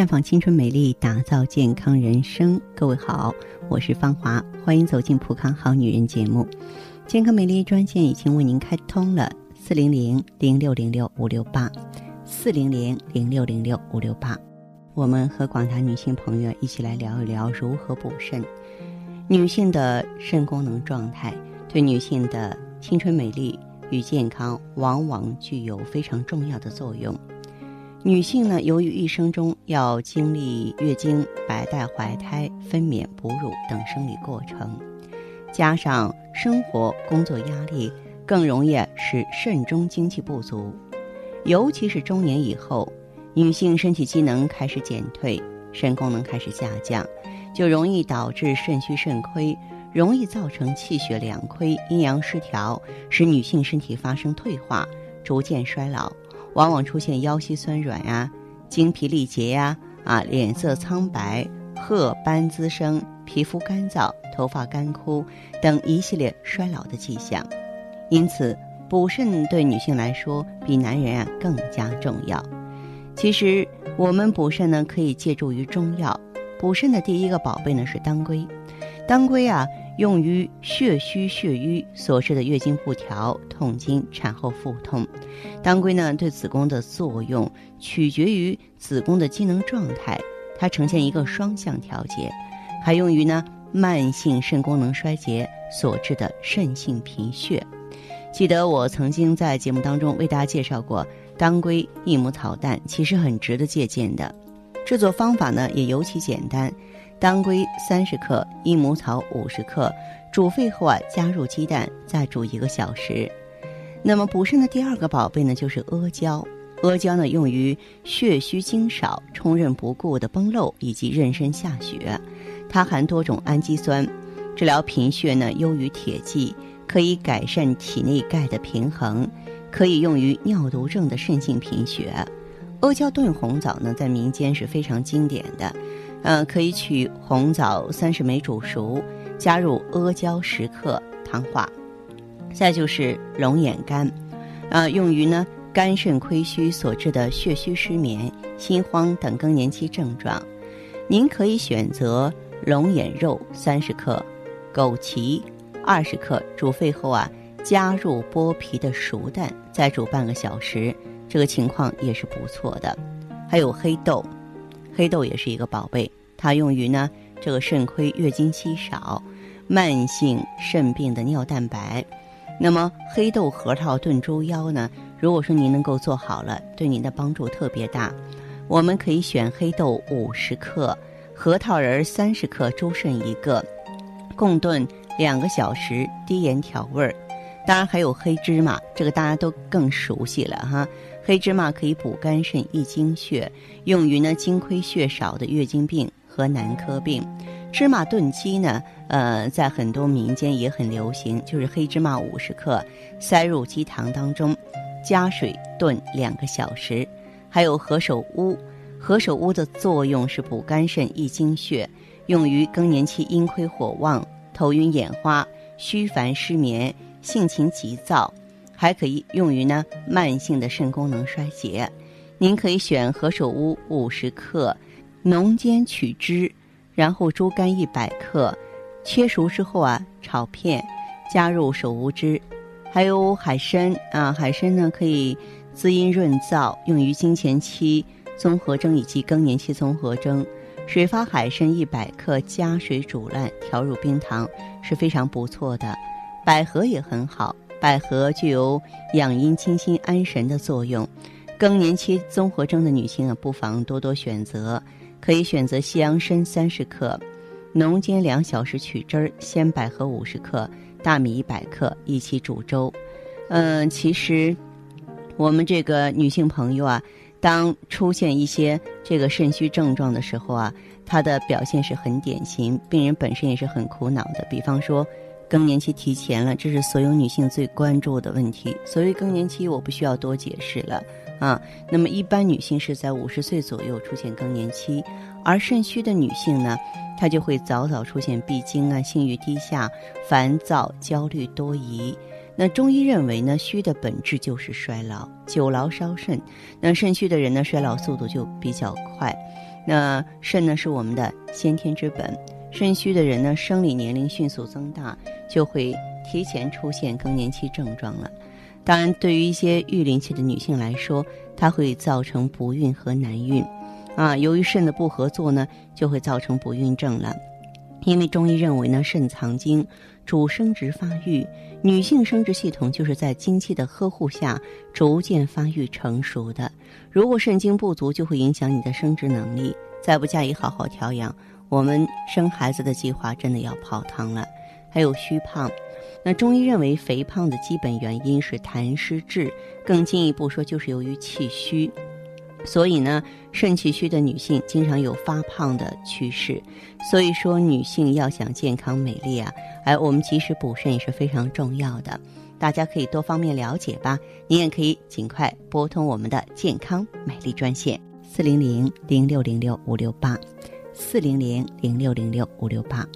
绽放青春美丽，打造健康人生。各位好，我是芳华，欢迎走进《普康好女人》节目。健康美丽专线已经为您开通了，四零零零六零六五六八，四零零零六零六五六八。我们和广大女性朋友一起来聊一聊如何补肾。女性的肾功能状态对女性的青春美丽与健康往往具有非常重要的作用。女性呢，由于一生中要经历月经、白带、怀胎、分娩、哺乳等生理过程，加上生活工作压力，更容易使肾中精气不足。尤其是中年以后，女性身体机能开始减退，肾功能开始下降，就容易导致肾虚肾亏，容易造成气血两亏、阴阳失调，使女性身体发生退化，逐渐衰老。往往出现腰膝酸软呀、精疲力竭呀、啊脸色苍白、褐斑滋生、皮肤干燥、头发干枯等一系列衰老的迹象。因此，补肾对女性来说比男人啊更加重要。其实，我们补肾呢可以借助于中药。补肾的第一个宝贝呢是当归。当归啊。用于血虚血瘀所致的月经不调、痛经、产后腹痛。当归呢，对子宫的作用取决于子宫的机能状态，它呈现一个双向调节。还用于呢慢性肾功能衰竭所致的肾性贫血。记得我曾经在节目当中为大家介绍过当归益母草蛋，其实很值得借鉴的。制作方法呢也尤其简单。当归三十克，益母草五十克，煮沸后啊，加入鸡蛋，再煮一个小时。那么补肾的第二个宝贝呢，就是阿胶。阿胶呢，用于血虚精少、冲任不顾的崩漏以及妊娠下血。它含多种氨基酸，治疗贫血呢，优于铁剂，可以改善体内钙的平衡，可以用于尿毒症的肾性贫血。阿胶炖红枣呢，在民间是非常经典的。呃，可以取红枣三十枚煮熟，加入阿胶十克，糖化。再就是龙眼干，呃，用于呢肝肾亏虚所致的血虚失眠、心慌等更年期症状。您可以选择龙眼肉三十克，枸杞二十克，煮沸后啊，加入剥皮的熟蛋，再煮半个小时，这个情况也是不错的。还有黑豆。黑豆也是一个宝贝，它用于呢这个肾亏、月经稀少、慢性肾病的尿蛋白。那么黑豆核桃炖猪腰呢？如果说您能够做好了，对您的帮助特别大。我们可以选黑豆五十克、核桃仁三十克、猪肾一个，共炖两个小时，低盐调味儿。当然还有黑芝麻，这个大家都更熟悉了哈。黑芝麻可以补肝肾、益精血，用于呢精亏血少的月经病和男科病。芝麻炖鸡呢，呃，在很多民间也很流行，就是黑芝麻五十克，塞入鸡汤当中，加水炖两个小时。还有何首乌，何首乌的作用是补肝肾、益精血，用于更年期阴亏火旺、头晕眼花、虚烦失眠、性情急躁。还可以用于呢慢性的肾功能衰竭，您可以选何首乌五十克，浓煎取汁，然后猪肝一百克，切熟之后啊炒片，加入首乌汁，还有海参啊，海参呢可以滋阴润燥，用于经前期综合征以及更年期综合征。水发海参一百克，加水煮烂，调入冰糖是非常不错的。百合也很好。百合具有养阴清心安神的作用，更年期综合征的女性啊，不妨多多选择。可以选择西洋参三十克，浓煎两小时取汁儿，鲜百合五十克，大米一百克一起煮粥。嗯，其实我们这个女性朋友啊，当出现一些这个肾虚症状的时候啊，她的表现是很典型，病人本身也是很苦恼的。比方说。更年期提前了，这是所有女性最关注的问题。所谓更年期，我不需要多解释了啊。那么，一般女性是在五十岁左右出现更年期，而肾虚的女性呢，她就会早早出现闭经啊、性欲低下、烦躁、焦虑多疑。那中医认为呢，虚的本质就是衰老，久劳伤肾。那肾虚的人呢，衰老速度就比较快。那肾呢，是我们的先天之本。肾虚的人呢，生理年龄迅速增大，就会提前出现更年期症状了。当然，对于一些育龄期的女性来说，它会造成不孕和难孕。啊，由于肾的不合作呢，就会造成不孕症了。因为中医认为呢，肾藏精，主生殖发育。女性生殖系统就是在精气的呵护下逐渐发育成熟的。如果肾精不足，就会影响你的生殖能力。再不加以好好调养，我们生孩子的计划真的要泡汤了。还有虚胖，那中医认为肥胖的基本原因是痰湿滞，更进一步说就是由于气虚。所以呢，肾气虚的女性经常有发胖的趋势。所以说，女性要想健康美丽啊，哎，我们及时补肾也是非常重要的。大家可以多方面了解吧。您也可以尽快拨通我们的健康美丽专线四零零零六零六五六八四零零零六零六五六八。